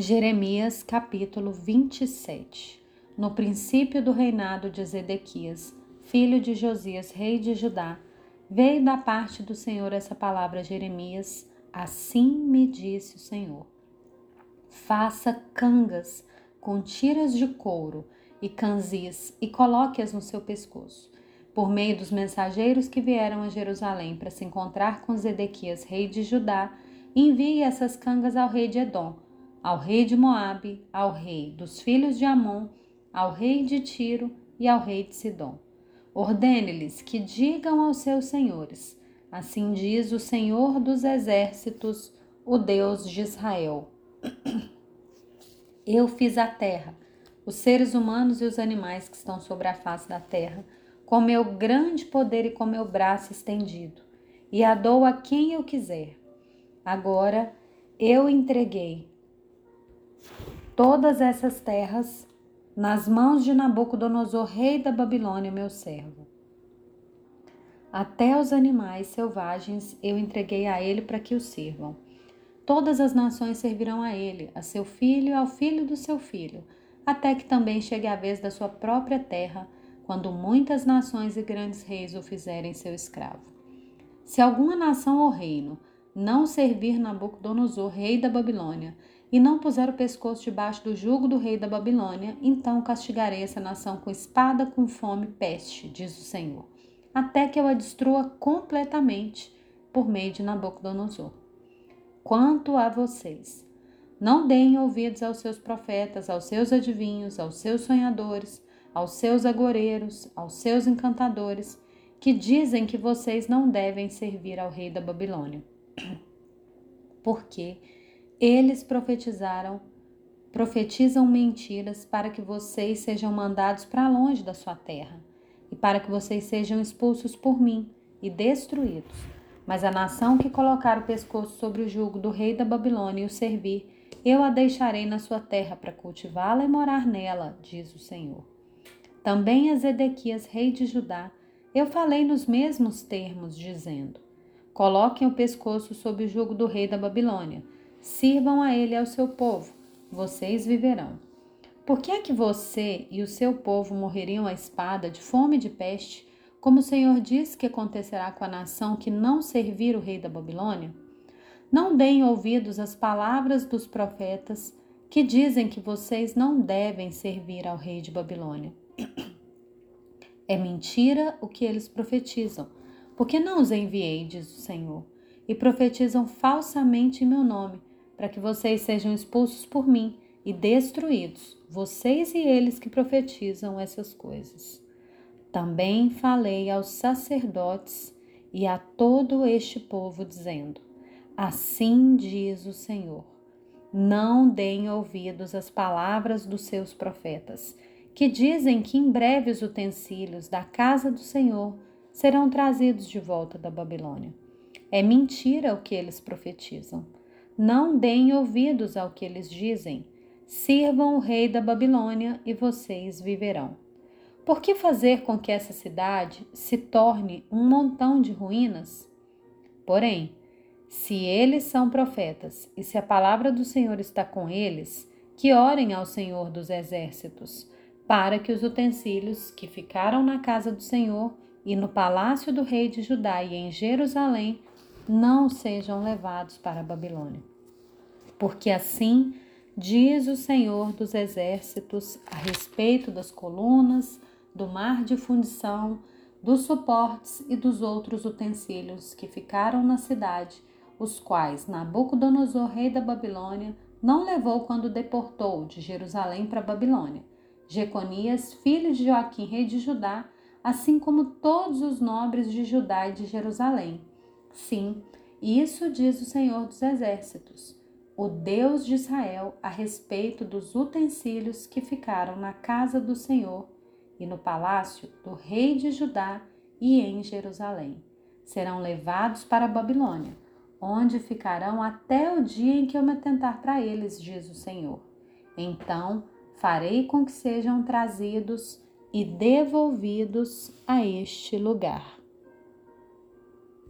Jeremias capítulo 27 No princípio do reinado de Zedequias, filho de Josias, rei de Judá, veio da parte do Senhor essa palavra a Jeremias: Assim me disse o Senhor. Faça cangas com tiras de couro e canzis e coloque-as no seu pescoço. Por meio dos mensageiros que vieram a Jerusalém para se encontrar com Zedequias, rei de Judá, envie essas cangas ao rei de Edom ao rei de Moabe, ao rei dos filhos de Amon, ao rei de Tiro e ao rei de Sidom. Ordene-lhes que digam aos seus senhores: Assim diz o Senhor dos exércitos, o Deus de Israel. Eu fiz a terra, os seres humanos e os animais que estão sobre a face da terra, com meu grande poder e com meu braço estendido, e a dou a quem eu quiser. Agora eu entreguei todas essas terras nas mãos de Nabucodonosor, rei da Babilônia, meu servo. Até os animais selvagens eu entreguei a ele para que o sirvam. Todas as nações servirão a ele, a seu filho e ao filho do seu filho, até que também chegue a vez da sua própria terra, quando muitas nações e grandes reis o fizerem seu escravo. Se alguma nação ou reino não servir Nabucodonosor, rei da Babilônia, e não puser o pescoço debaixo do jugo do rei da Babilônia, então castigarei essa nação com espada, com fome, peste, diz o Senhor, até que eu a destrua completamente por meio de Nabucodonosor. Quanto a vocês, não deem ouvidos aos seus profetas, aos seus adivinhos, aos seus sonhadores, aos seus agoreiros, aos seus encantadores, que dizem que vocês não devem servir ao rei da Babilônia. Porque eles profetizaram, profetizam mentiras para que vocês sejam mandados para longe da sua terra e para que vocês sejam expulsos por mim e destruídos. Mas a nação que colocar o pescoço sobre o jugo do rei da Babilônia e o servir, eu a deixarei na sua terra para cultivá-la e morar nela, diz o Senhor. Também a Zedequias, rei de Judá, eu falei nos mesmos termos, dizendo: Coloquem o pescoço sob o jugo do rei da Babilônia Sirvam a ele e ao seu povo, vocês viverão. Por que é que você e o seu povo morreriam à espada, de fome e de peste, como o Senhor disse que acontecerá com a nação que não servir o rei da Babilônia? Não deem ouvidos às palavras dos profetas que dizem que vocês não devem servir ao rei de Babilônia. É mentira o que eles profetizam, porque não os enviei, diz o Senhor, e profetizam falsamente em meu nome para que vocês sejam expulsos por mim e destruídos, vocês e eles que profetizam essas coisas. Também falei aos sacerdotes e a todo este povo, dizendo: Assim diz o Senhor: Não deem ouvidos às palavras dos seus profetas, que dizem que em breve os utensílios da casa do Senhor serão trazidos de volta da Babilônia. É mentira o que eles profetizam. Não deem ouvidos ao que eles dizem. Sirvam o rei da Babilônia e vocês viverão. Por que fazer com que essa cidade se torne um montão de ruínas? Porém, se eles são profetas e se a palavra do Senhor está com eles, que orem ao Senhor dos exércitos, para que os utensílios que ficaram na casa do Senhor e no palácio do rei de Judá e em Jerusalém não sejam levados para a Babilônia. Porque assim diz o Senhor dos Exércitos a respeito das colunas, do mar de fundição, dos suportes e dos outros utensílios que ficaram na cidade, os quais Nabucodonosor, rei da Babilônia, não levou quando deportou de Jerusalém para Babilônia. Jeconias, filho de Joaquim, rei de Judá, assim como todos os nobres de Judá e de Jerusalém, Sim, isso diz o Senhor dos Exércitos, o Deus de Israel, a respeito dos utensílios que ficaram na casa do Senhor e no palácio do rei de Judá e em Jerusalém. Serão levados para a Babilônia, onde ficarão até o dia em que eu me atentar para eles, diz o Senhor. Então farei com que sejam trazidos e devolvidos a este lugar.